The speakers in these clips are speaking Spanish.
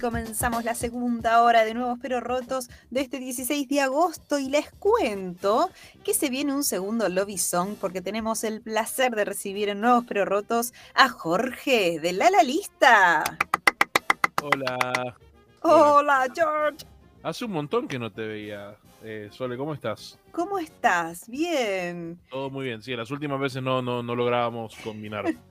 Comenzamos la segunda hora de Nuevos Pero Rotos de este 16 de agosto y les cuento que se viene un segundo Lobby Song porque tenemos el placer de recibir en Nuevos Pero Rotos a Jorge de La La Lista. Hola. Hola, George. Hace un montón que no te veía. Eh, Sole, ¿cómo estás? ¿Cómo estás? Bien. Todo muy bien. Sí, las últimas veces no, no, no lográbamos combinar.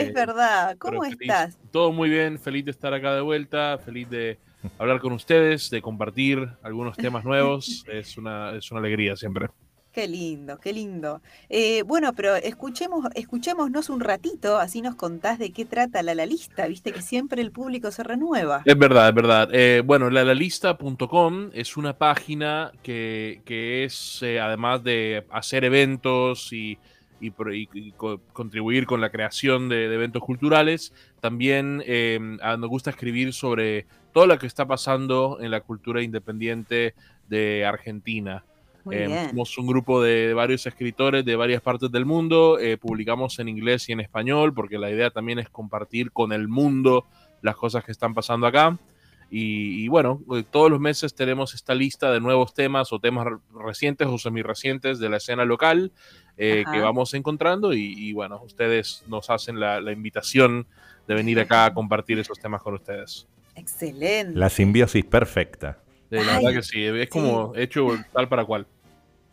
Es Eh, verdad. ¿Cómo estás? Todo muy bien, feliz de estar acá de vuelta, feliz de hablar con ustedes, de compartir algunos temas nuevos. Es una, es una alegría siempre. Qué lindo, qué lindo. Eh, bueno, pero escuchemos, escuchémonos un ratito, así nos contás de qué trata la, la lista. Viste que siempre el público se renueva. Es verdad, es verdad. Eh, bueno, lalalista.com es una página que, que es, eh, además de hacer eventos y, y pro- y- y co- contribuir con la creación de, de eventos culturales, también eh, nos gusta escribir sobre todo lo que está pasando en la cultura independiente de Argentina. Eh, somos un grupo de, de varios escritores de varias partes del mundo, eh, publicamos en inglés y en español, porque la idea también es compartir con el mundo las cosas que están pasando acá. Y, y bueno, eh, todos los meses tenemos esta lista de nuevos temas o temas re- recientes o semi-recientes de la escena local eh, que vamos encontrando y, y bueno, ustedes nos hacen la, la invitación de venir acá a compartir esos temas con ustedes. Excelente. La simbiosis perfecta. Eh, la Ay, verdad que sí, es como hecho tal para cual.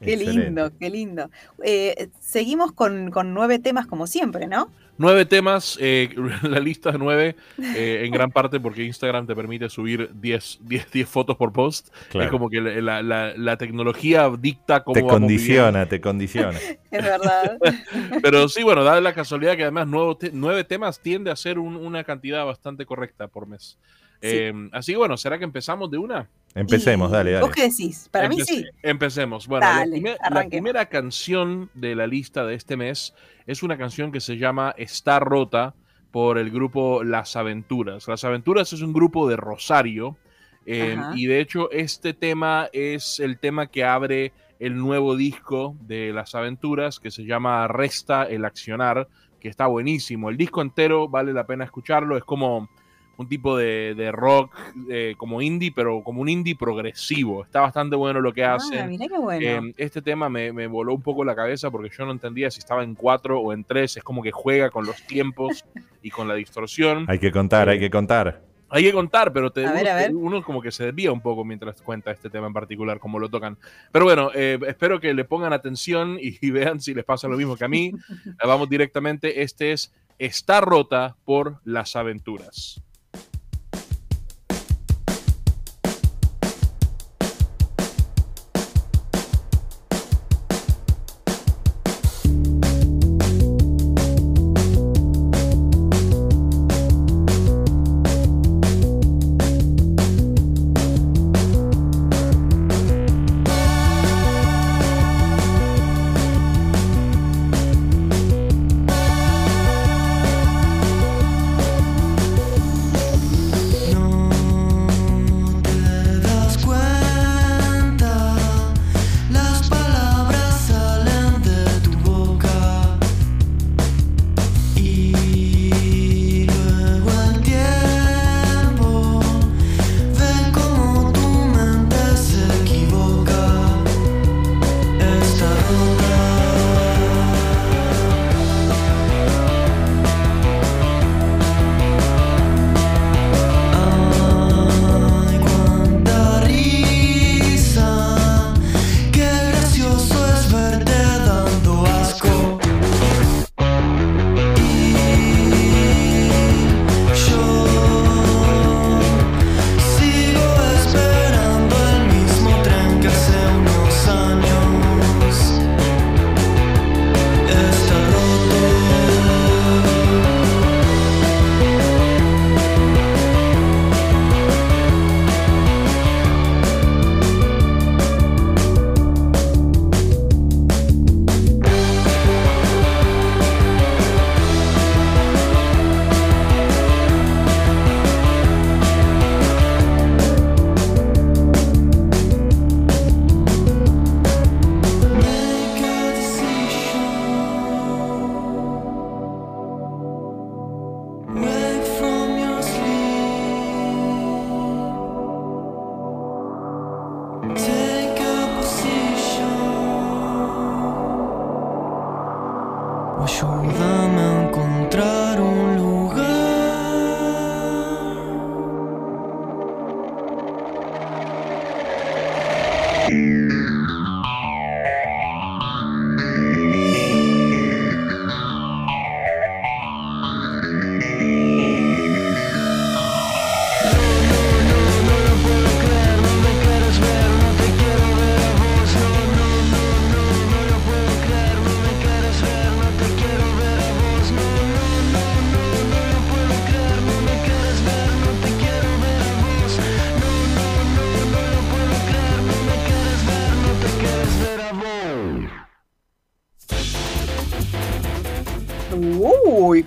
Qué Excelente. lindo, qué lindo. Eh, seguimos con, con nueve temas como siempre, ¿no? Nueve temas, eh, la lista de nueve, eh, en gran parte porque Instagram te permite subir 10, 10, 10 fotos por post. Claro. Es como que la, la- la tecnología dicta cómo Te vamos condiciona, te condiciona. Es verdad. Pero sí, bueno, da la casualidad que además nuevo te- nueve temas tiende a ser un- una cantidad bastante correcta por mes. Sí. Eh, así que bueno, ¿será que empezamos de una? Empecemos, Y- dale, dale. ¿Vos qué decís? Para mí sí. Empecemos. Bueno, la, Dale, primer- la primera canción de la lista de este mes es una canción que se llama Está Rota por el grupo Las Aventuras. Las Aventuras es un grupo de Rosario eh, Ajá. y de hecho este tema es el tema que abre el nuevo disco de Las Aventuras que se llama Resta el Accionar, que está buenísimo. El disco entero vale la pena escucharlo, es como un tipo de, de rock eh, como indie, pero como un indie progresivo. Está bastante bueno lo que Ah, hacen. mirá qué bueno. Eh, este tema me, me voló un poco la cabeza porque yo no entendía si estaba en cuatro o en tres. Es como que juega con los tiempos y con la distorsión. Hay que contar, hay que contar. Hay que contar, pero te, A ver, uno, a ver. uno como que se desvía un poco mientras cuenta este tema en particular, como lo tocan. Pero bueno, eh, espero que le pongan atención y, y vean si les pasa lo mismo que a mí. Eh, Vamos directamente. Este es Está rota por las aventuras.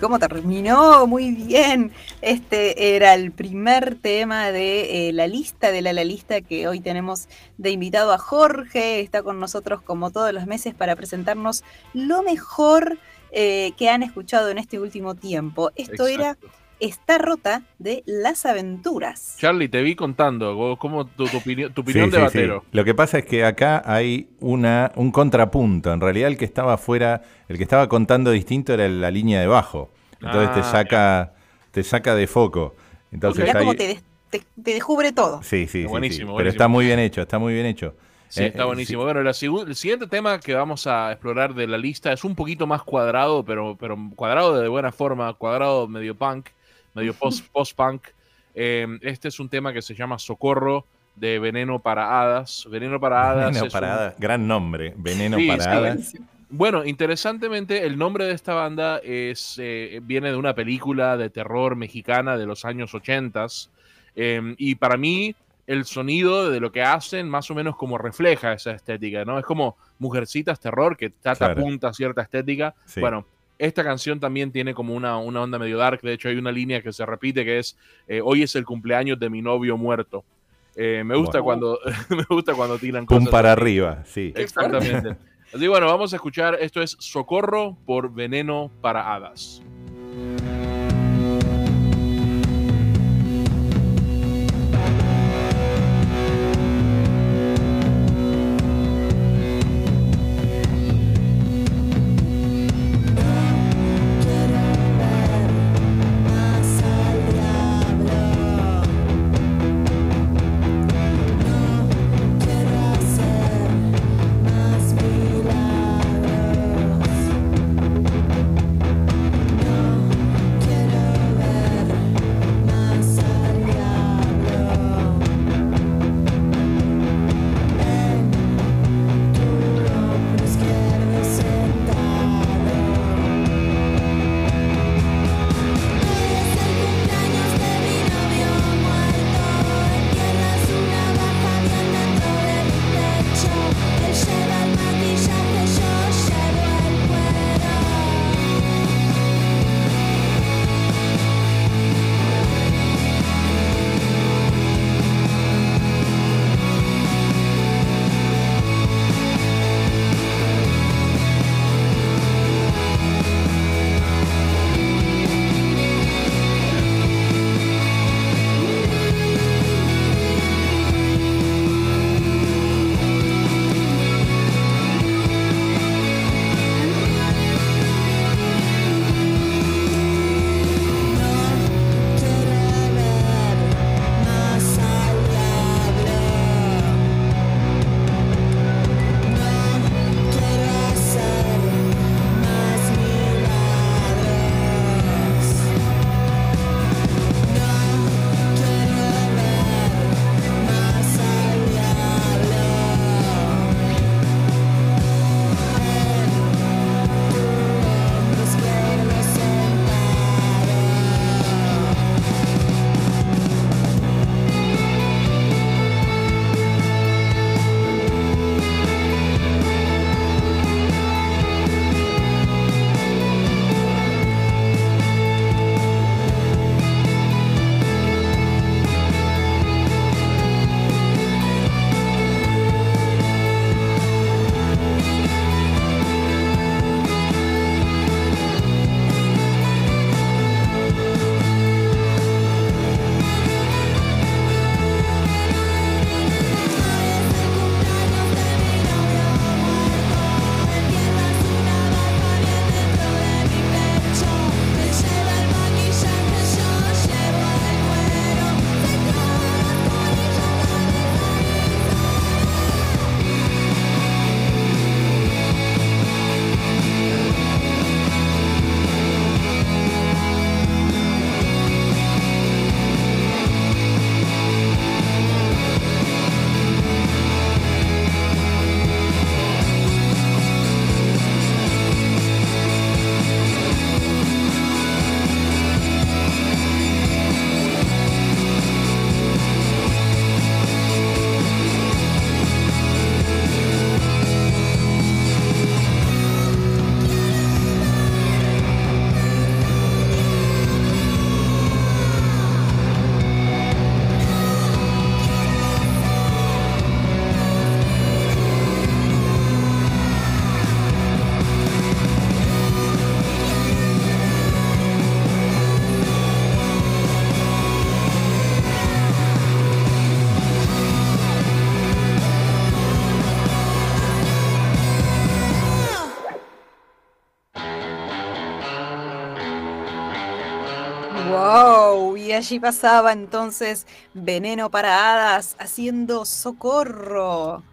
Cómo terminó, muy bien. Este era el primer tema de eh, la lista de la, la lista que hoy tenemos de invitado a Jorge. Está con nosotros como todos los meses para presentarnos lo mejor eh, que han escuchado en este último tiempo. Esto era. Está rota de las aventuras. Charlie, te vi contando, vos, ¿cómo tu, tu opinión, tu Sí, opinión de sí, batero? sí. Lo que pasa es que acá hay una, un contrapunto. En realidad el que estaba afuera, el que estaba contando distinto era la línea de bajo. Entonces te Ah, saca, te saca de foco. Entonces hay- cómo te, des- te- te descubre todo. Sí, sí, sí, sí. Buenísimo, Pero buenísimo. está muy bien hecho, está muy bien hecho. Sí, Eh, está eh, buenísimo. Bueno, la el siguiente tema que vamos a explorar de la lista es un poquito más cuadrado, pero, pero cuadrado de buena forma, cuadrado medio punk, medio post- post-punk. Eh, este es un tema que se llama Socorro de Veneno para Hadas. Veneno para Hadas Veneno es para un- hadas, gran nombre, Veneno Sí, para sí, hadas. Bueno, interesantemente, el nombre de esta banda es, eh, viene de una película de terror mexicana de los años 80 y para mí el sonido de lo que hacen más o menos como refleja esa estética, ¿no? Es como Mujercitas Terror, que trata Claro. apunta a cierta estética. Sí. Bueno, esta canción también tiene como una, una onda medio dark, de hecho hay una línea que se repite que es, eh, hoy es el cumpleaños de mi novio muerto. Eh, me gusta cuando me gusta cuando tiran Pum cosas para así. arriba, sí. Exactamente. Así bueno, vamos a escuchar. Esto es Socorro por Veneno para Hadas. Allí pasaba entonces Veneno para Hadas haciendo socorro.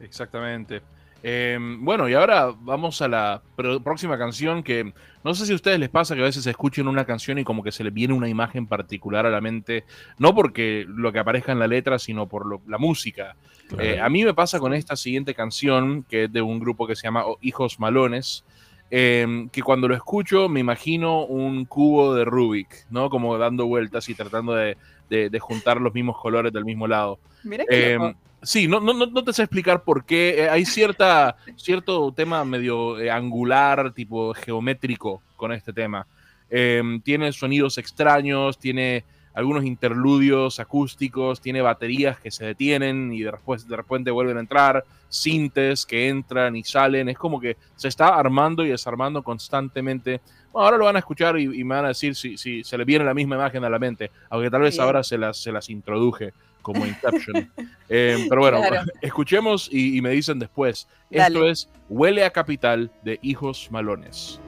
Exactamente. Eh, bueno, y ahora vamos a la próxima canción que no sé si a ustedes les pasa que a veces escuchen una canción y como que se les viene una imagen particular a la mente, no porque lo que aparezca en la letra, sino por lo- la música. Eh, a mí me pasa con esta siguiente canción, que es de un grupo que se llama Hijos Malones, eh, que cuando lo escucho me imagino un cubo de Rubik, ¿no? Como dando vueltas y tratando de, de- de juntar los mismos colores del mismo lado. Mira qué Eh, loco. sí, no, no, no- te sé explicar por qué. Eh, hay cierta, cierto tema medio eh, angular, tipo geométrico con este tema. Eh, tiene sonidos extraños, tiene algunos interludios acústicos, tiene baterías que se detienen y de, después, de repente vuelven a entrar, sintes que entran y salen. Es como que se está armando y desarmando constantemente. Bueno, ahora lo van a escuchar y, y me van a decir si, si se le viene la misma imagen a la mente, aunque tal vez ahora se las, se las introduje como Inception. Eh, pero bueno, Claro. escuchemos y, y me dicen después. Dale. Esto es Huele a Capital de Hijos Malones.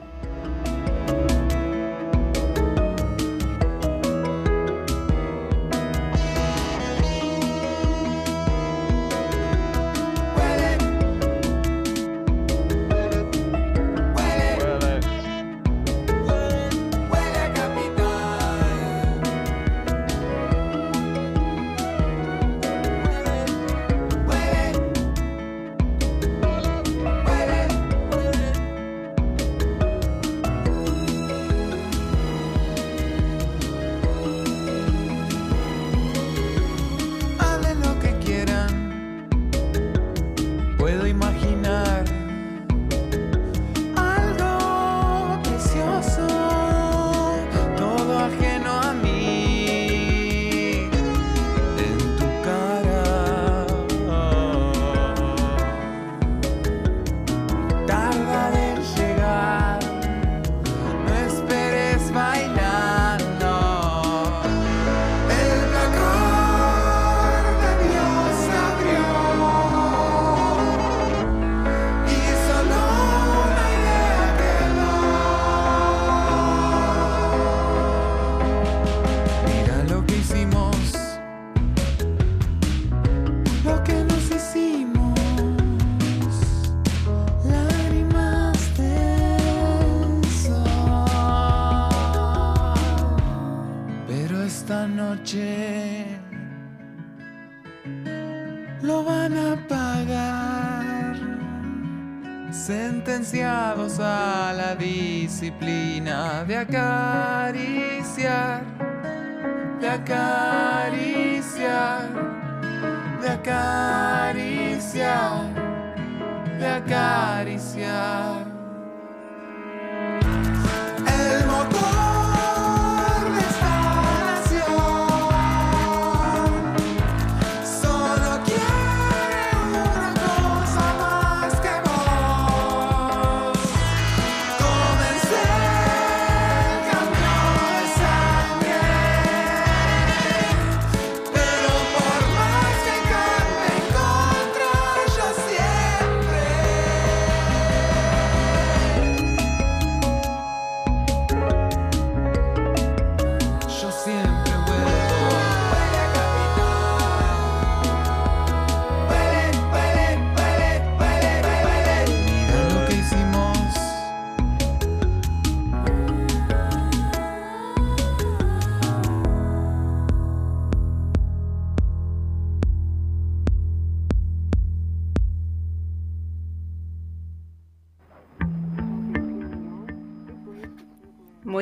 Esta noche lo van a pagar, sentenciados a la disciplina de acariciar, de acariciar, de acariciar, de acariciar.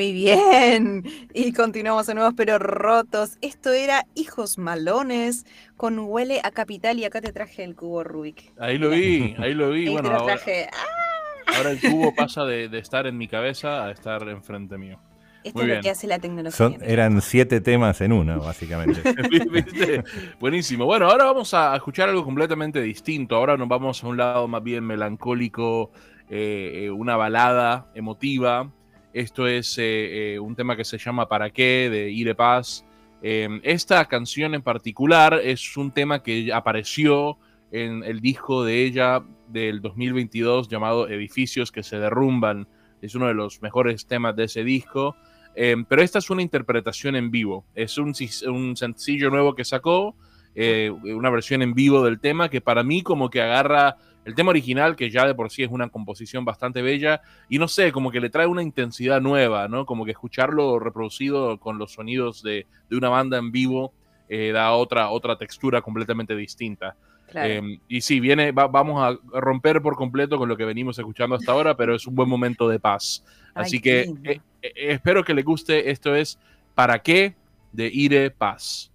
Muy bien. Y continuamos en nuevos pero rotos. Esto era Hijos Malones con Huele a Capital y acá te traje el cubo Rubik. Ahí lo vi, ahí lo vi. Ahí Bueno, te lo ahora, traje. Ah, ahora el cubo pasa de, de estar en mi cabeza a estar enfrente mío. esto Muy es bien. lo que hace la tecnología. Son, eran siete temas en uno, básicamente. ¿Viste? Buenísimo. Bueno, ahora vamos a escuchar algo completamente distinto. Ahora nos vamos a un lado más bien melancólico, eh, eh, una balada emotiva. Esto es eh, eh, un tema que se llama ¿Para qué? de Ire Paz. Eh, esta canción en particular es un tema que apareció en el disco de ella del 2022 llamado Edificios que se derrumban. Es uno de los mejores temas de ese disco. Eh, pero esta es una interpretación en vivo. Es un, un sencillo nuevo que sacó, eh, una versión en vivo del tema que para mí como que agarra el tema original, que ya de por sí es una composición bastante bella, y no sé, como que le trae una intensidad nueva, ¿no? Como que escucharlo reproducido con los sonidos de, de una banda en vivo eh, da otra, otra textura completamente distinta. Claro. Eh, y sí, viene, va- vamos a romper por completo con lo que venimos escuchando hasta ahora, pero es un buen momento de paz. Así que eh, eh, espero que les guste. Esto es ¿Para qué? de Ire Paz.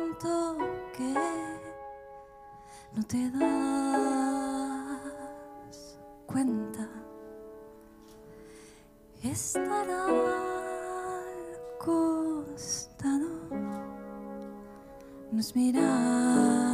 Cuánto que no te das cuenta. Estar al costado no es mirar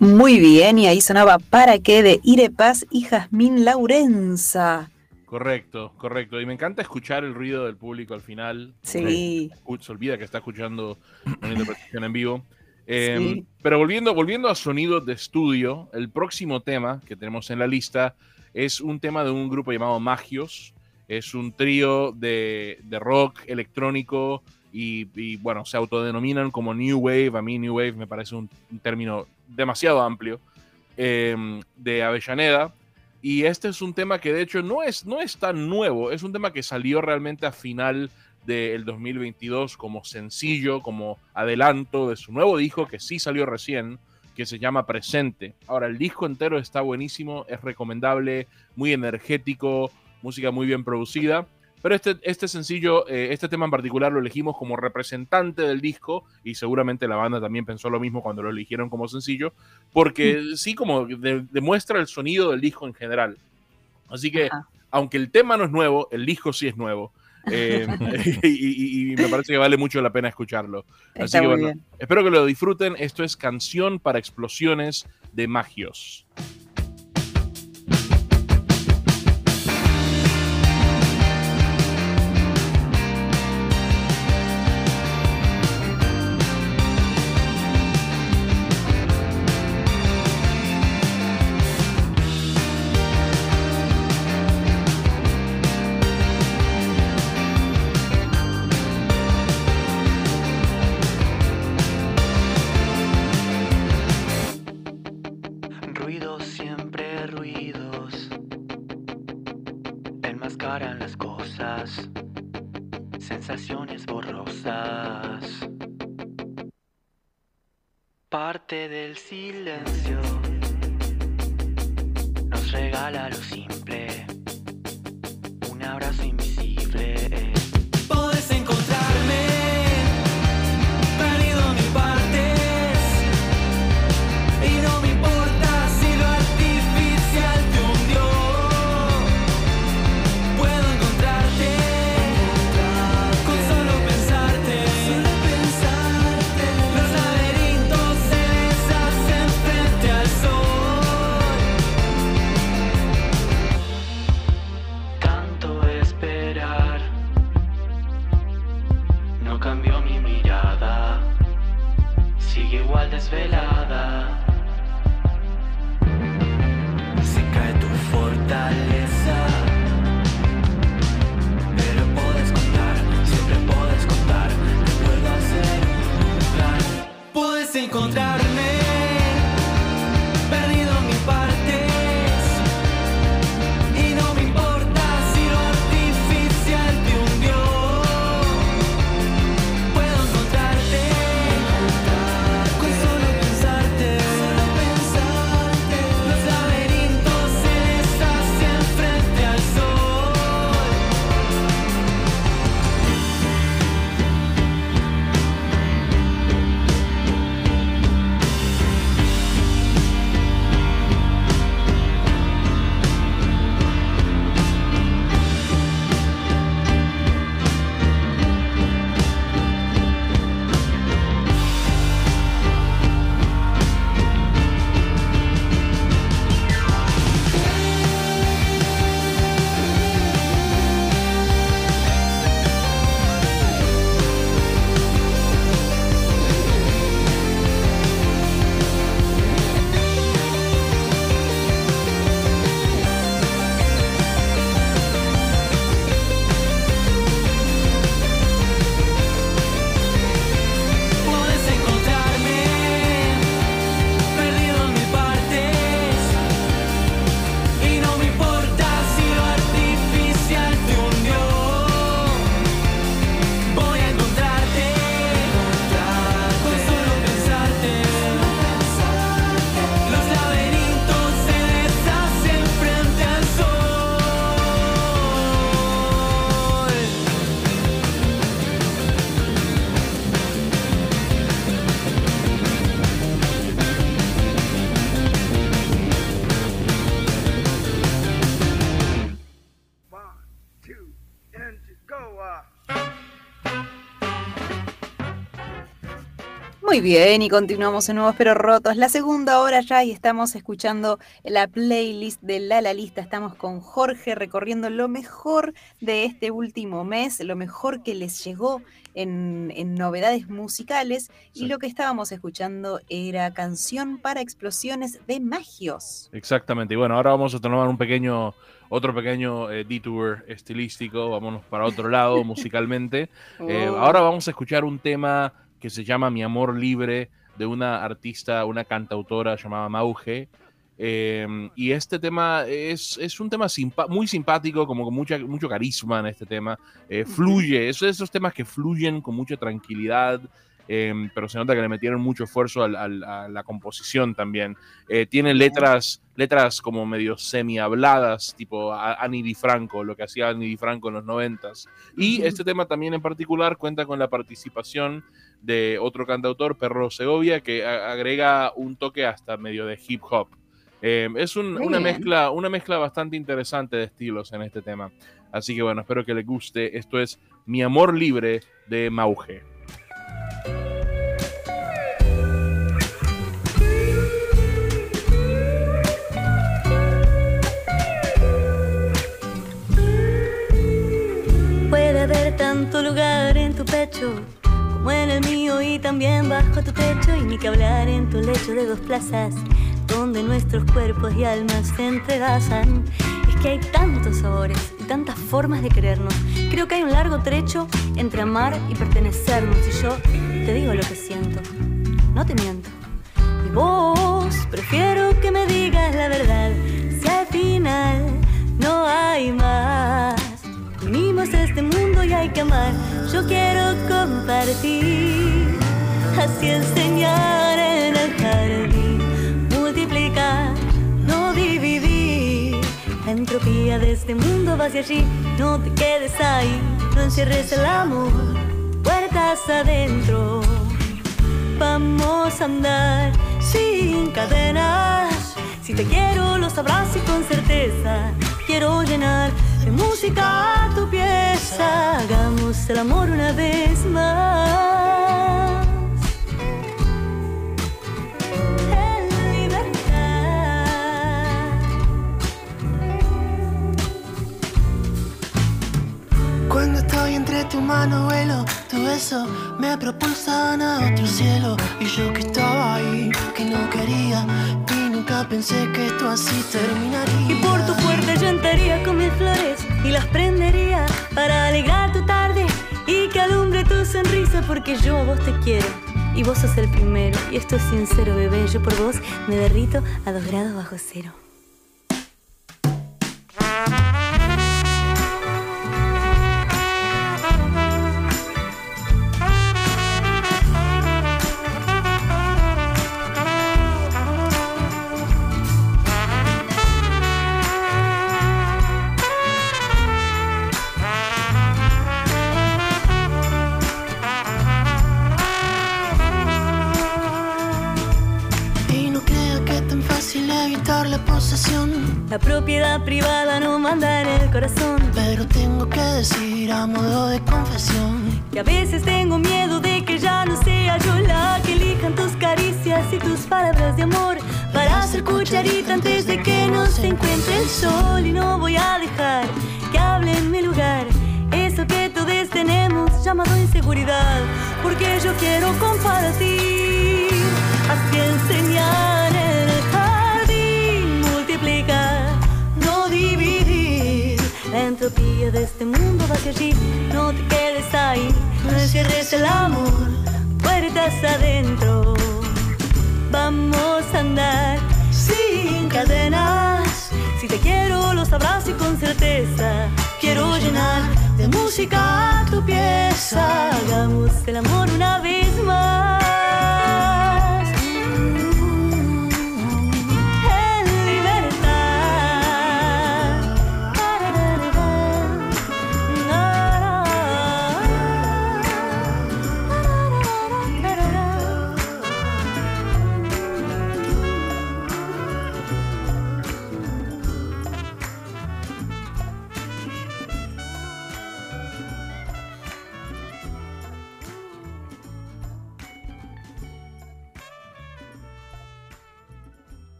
Muy bien, y ahí sonaba ¿Para qué? de Ire Paz y Jazmín Laurenza. Correcto, correcto. Y me encanta escuchar el ruido del público al final. Sí. Se olvida que está escuchando una interpretación en vivo. Eh, Sí. Pero volviendo, volviendo a sonidos de estudio, el próximo tema que tenemos en la lista es un tema de un grupo llamado Magios. Es un trío de, de rock electrónico y, y, bueno, se autodenominan como New Wave. A mí New Wave me parece un, un término demasiado amplio. eh, de Avellaneda. Y este es un tema que de hecho no es, no es tan nuevo, es un tema que salió realmente a final del 2022 como sencillo, como adelanto de su nuevo disco que sí salió recién, que se llama Presente. Ahora, el disco entero está buenísimo, es recomendable, muy energético, música muy bien producida. Pero este, este sencillo, eh, este tema en particular lo elegimos como representante del disco y seguramente la banda también pensó lo mismo cuando lo eligieron como sencillo, porque sí como de- demuestra el sonido del disco en general. Así que, Ajá. aunque el tema no es nuevo, el disco sí es nuevo. Eh, y, y- y me parece que vale mucho la pena escucharlo. Así que bueno, bien. espero que lo disfruten. Esto es Canción para Explosiones de Magios. Silencio. Nos regala lo Muy bien, y continuamos en Nuevos Pero Rotos. La segunda hora ya y estamos escuchando la playlist de La La Lista. Estamos con Jorge recorriendo lo mejor de este último mes, lo mejor que les llegó en, en novedades musicales. Y lo que estábamos escuchando era Canción para Explosiones de Magios. Exactamente. Y bueno, ahora vamos a tomar un pequeño, otro pequeño eh, detour estilístico. Vámonos para otro lado musicalmente. Eh, Oh. ahora vamos a escuchar un tema que se llama Mi Amor Libre de una artista, una cantautora llamada Mauge. Eh, y este tema es, es un tema simpa- muy simpático, como con mucha, mucho carisma en este tema. Eh, fluye, es de esos temas que fluyen con mucha tranquilidad, eh, pero se nota que le metieron mucho esfuerzo al- al- a la composición también. Eh, tiene letras, letras como medio semi-habladas, tipo Annie DiFranco, lo que hacía Annie DiFranco en los noventas. Y este tema también en particular cuenta con la participación de otro cantautor, Perro Segovia, que a- agrega un toque hasta medio de hip hop. Eh, es un- una, bien. mezcla, una mezcla bastante interesante de estilos en este tema. Así que bueno, espero que les guste. Esto es Mi Amor Libre de Mauge. Tanto lugar en tu pecho como en el mío y también bajo tu techo y ni que hablar en tu lecho de dos plazas donde nuestros cuerpos y almas se entrelazan. Es que hay tantos sabores y tantas formas de querernos. Creo que hay un largo trecho entre amar y pertenecernos y yo te digo lo que siento, no te miento. Y vos prefiero que me digas la verdad si al final no hay más. Unimos este mundo y hay que amar. Yo quiero compartir, así enseñar en el jardín, multiplicar, no dividir. La entropía de este mundo va hacia allí, no te quedes ahí, no encierres el amor, puertas adentro. Vamos a andar sin cadenas. Si te quiero, lo sabrás y con certeza. Quiero llenar de música tu pieza. Hagamos el amor una vez más. En libertad. Cuando estoy entre tu mano vuelo, tu beso me propulsan a otro cielo Y yo que estaba ahí, que no quería Y nunca pensé que esto así terminaría Y por tu yo entraría con mis flores y las prendería para alegrar tu tarde y que alumbre tu sonrisa porque yo a vos te quiero y vos sos el primero y esto es sincero bebé yo por vos me derrito a dos grados bajo cero. A veces tengo miedo de que ya no sea yo la que elijan tus caricias y tus palabras de amor para hacer cucharita antes de que nos encuentre el sol. Y no voy a dejar que hable en mi lugar eso que todos tenemos llamado inseguridad porque yo quiero compartir. Así enseñar de este mundo hacia allí no te quedes ahí no encierres el amor puertas adentro. Vamos a andar sin cadenas. Si te quiero lo sabrás y con certeza. Quiero llenar de música tu pieza. Hagamos el amor una vez más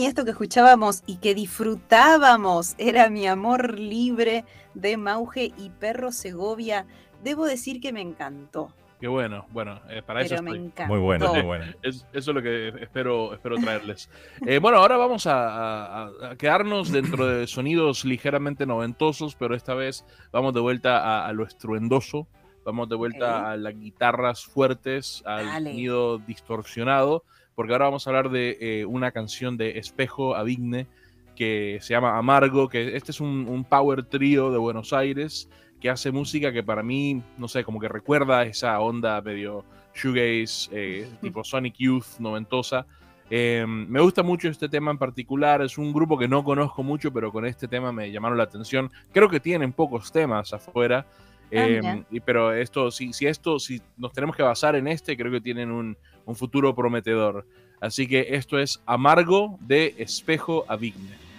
y esto que escuchábamos y que disfrutábamos era Mi Amor Libre de Mauge y Perro Segovia. Debo decir que me encantó, Qué bueno, bueno, eh, para eso pero me estoy. Muy bueno, muy bueno. Es- eso es lo que espero, espero traerles. Eh, bueno, ahora vamos a, a- a quedarnos dentro de sonidos ligeramente noventosos, pero esta vez vamos de vuelta a, a lo estruendoso. Vamos de vuelta Ok. a las guitarras fuertes, al Dale. sonido distorsionado, porque ahora vamos a hablar de eh, una canción de Espejo Avigne que se llama Amargo, que este es un, un power trío de Buenos Aires que hace música que para mí, no sé, como que recuerda esa onda medio shoegaze, eh, tipo Sonic Youth noventosa. Eh, me gusta mucho este tema en particular. Es un grupo que no conozco mucho, pero con este tema me llamaron la atención. Creo que tienen pocos temas afuera. Ah, eh, y- pero esto, si, si esto, si nos tenemos que basar en este, creo que tienen un, un futuro prometedor. Así que esto es Amargo de Espejo Avigne.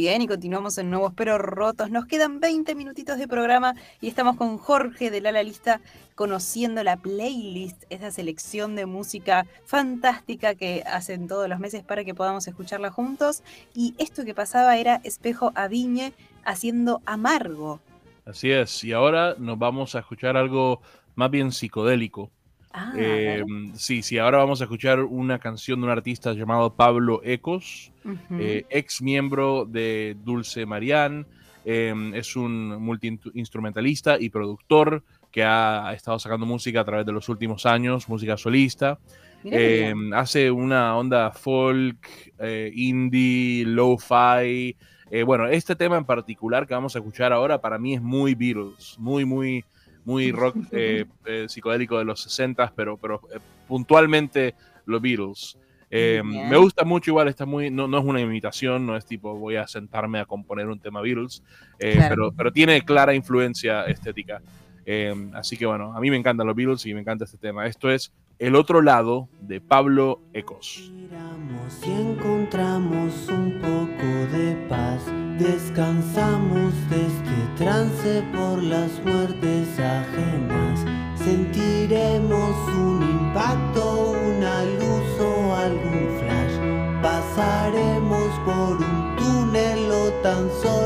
Bien, y continuamos en Nuevos Pero Rotos. Nos quedan 20 minutitos de programa y estamos con Jorge de La Lista conociendo la playlist, esa selección de música fantástica que hacen todos los meses para que podamos escucharla juntos. Y esto que pasaba era Espejo Aviñe haciendo Amargo. Así es. Y ahora nos vamos a escuchar algo más bien psicodélico. Ah, Eh, sí, sí, ahora vamos a escuchar una canción de un artista llamado Pablo Ecos, eh, ex miembro de Dulce Marianne, Eh, es un multi-instrumentalista y productor que ha estado sacando música a través de los últimos años, música solista. Eh, hace una onda folk, eh, indie, lo-fi. Eh, bueno, este tema en particular que vamos a escuchar ahora para mí es muy Beatles, muy, muy, muy rock eh, eh, psicodélico de los 60, pero, pero eh, puntualmente los Beatles. Eh, me gusta mucho, igual está muy, no, no es una imitación, no es tipo voy a sentarme a componer un tema Beatles, eh, Claro. pero, pero tiene clara influencia estética. Eh, así que bueno, a mí me encantan los Beatles y me encanta este tema. Esto es El otro lado de Pablo Ecos. Miramos y encontramos un poco de paz. Descansamos de este trance por las muertes ajenas. Sentiremos un impacto, una luz o algún flash. Pasaremos por un túnel o tan solo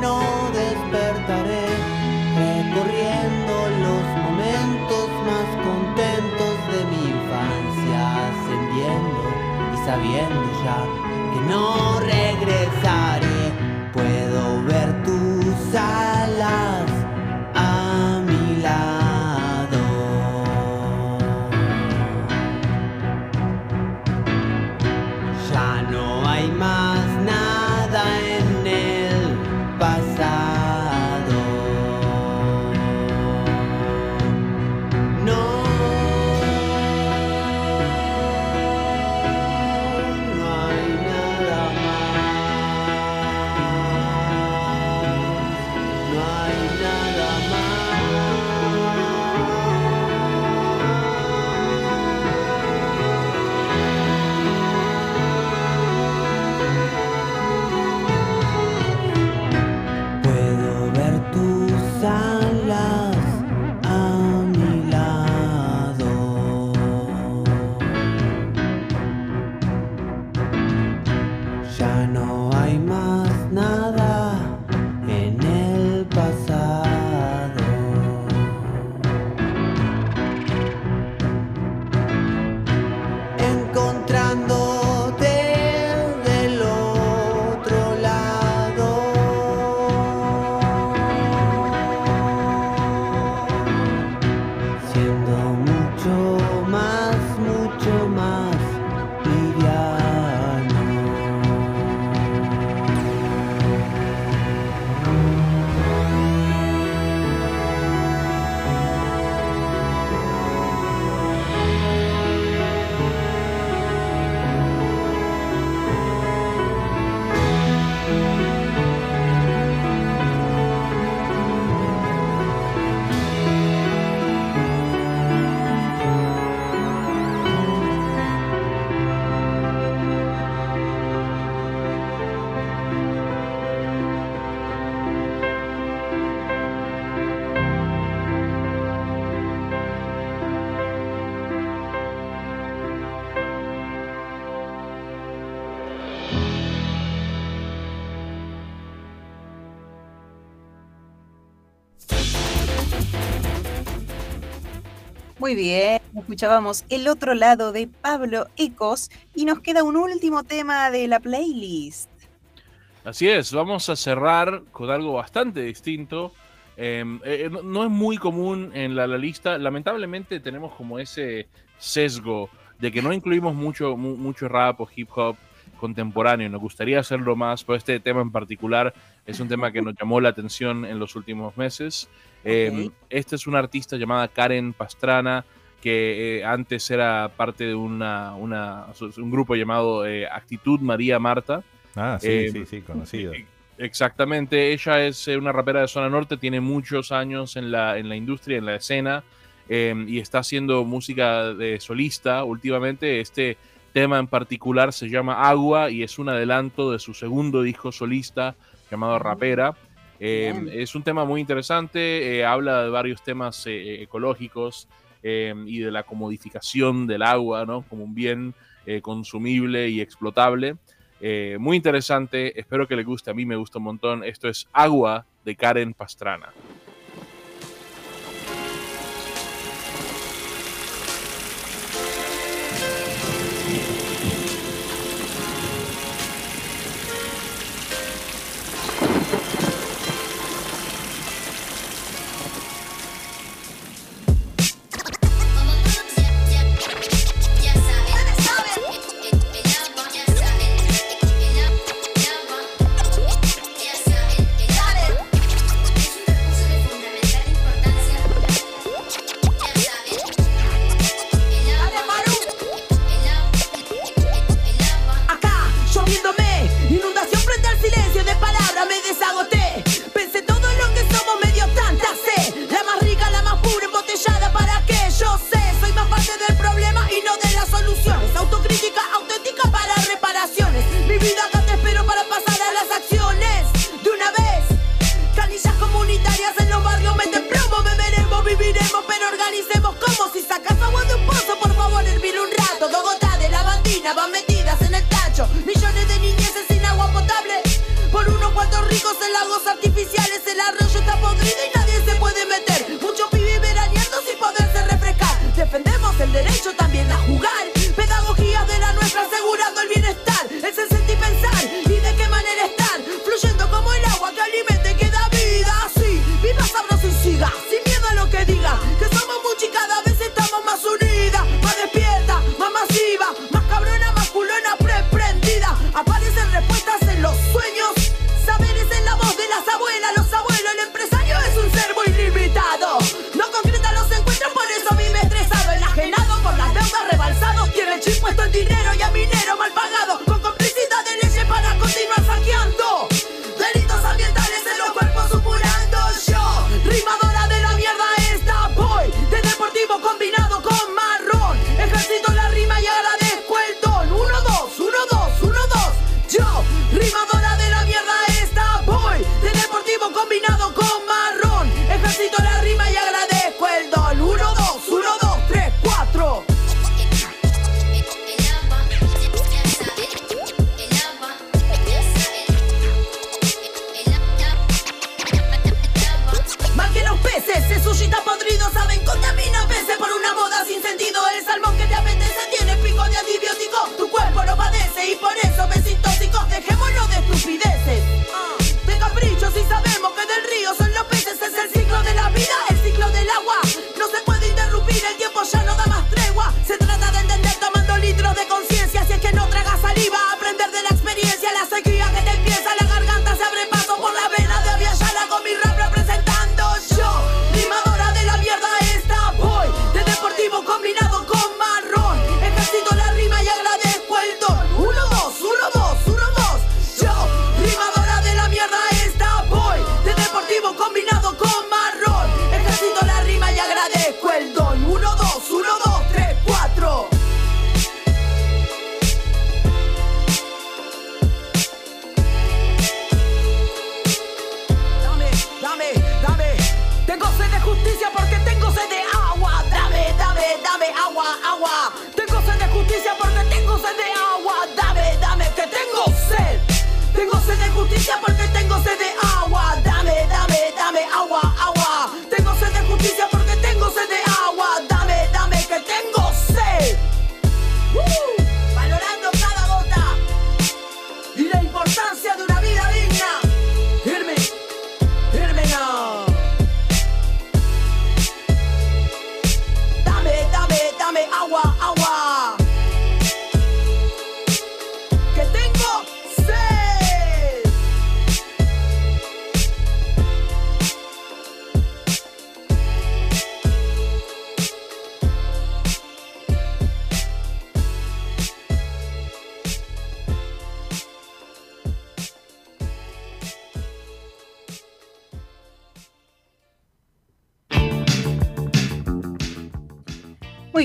que Muy bien, escuchábamos el otro lado de Pablo Ecos y nos queda un último tema de la playlist. Así es, vamos a cerrar con algo bastante distinto. Eh, eh, no, es muy común en la, lista. Lamentablemente tenemos como ese sesgo de que no incluimos mucho, mu- mucho rap o hip hop contemporáneo. Nos gustaría hacerlo más, pero este tema en particular es un tema que nos llamó la atención en los últimos meses. Em, Esta es una artista llamada Karen Pastrana, que eh, antes era parte de una, un grupo llamado eh, Actitud María Marta. Ah, sí, em, sí, sí, conocido. E, exactamente, ella es eh, una rapera de zona norte, tiene muchos años en la, en la industria, en la escena, em, y está haciendo música de solista últimamente. Este tema en particular se llama Agua y es un adelanto de su segundo disco solista llamado Rapera. Em, es un tema muy interesante, eh, habla de varios temas eh, eh, ecológicos em, y de la comodificación del agua, ¿no? Como un bien consumible y explotable. muy interesante, espero que les guste, a mí me gusta un montón. Esto es Agua de Karen Pastrana.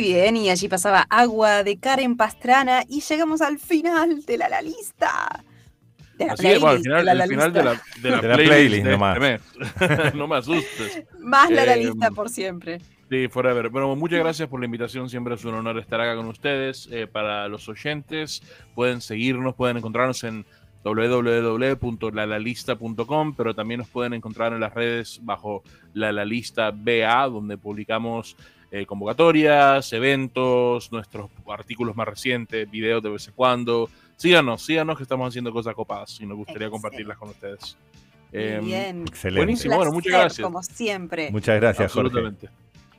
Bien, y allí pasaba Agua de Karen Pastrana y llegamos al final de la, la lista. De la Así es, bueno, al playlist, final, de la, la final de la, de la De la playlist, playlist de nomás. este mes. no me asustes. Más la, la Eh, lista por siempre. Sí, forever. Bueno, muchas gracias por la invitación. Siempre es un honor estar acá con ustedes. Eh, para los oyentes, pueden seguirnos, pueden encontrarnos en www.lalalista.com, pero también nos pueden encontrar en las redes bajo la la lista BA, donde publicamos eh, convocatorias, eventos, nuestros artículos más recientes, videos de vez en cuando. Síganos, síganos que estamos haciendo cosas copadas y nos gustaría compartirlas con ustedes. Em, bien. Excelente. buenísimo. bueno, muchas gracias. Como siempre. Muchas gracias, Jorge. Absolutamente.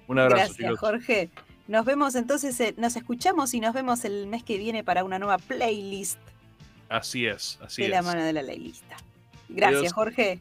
Un abrazo, Gracias, chicos. Jorge. Nos vemos entonces, eh, nos escuchamos y nos vemos el mes que viene para una nueva playlist Así es, así de es. la mano de la lista. Gracias, Adiós. Jorge.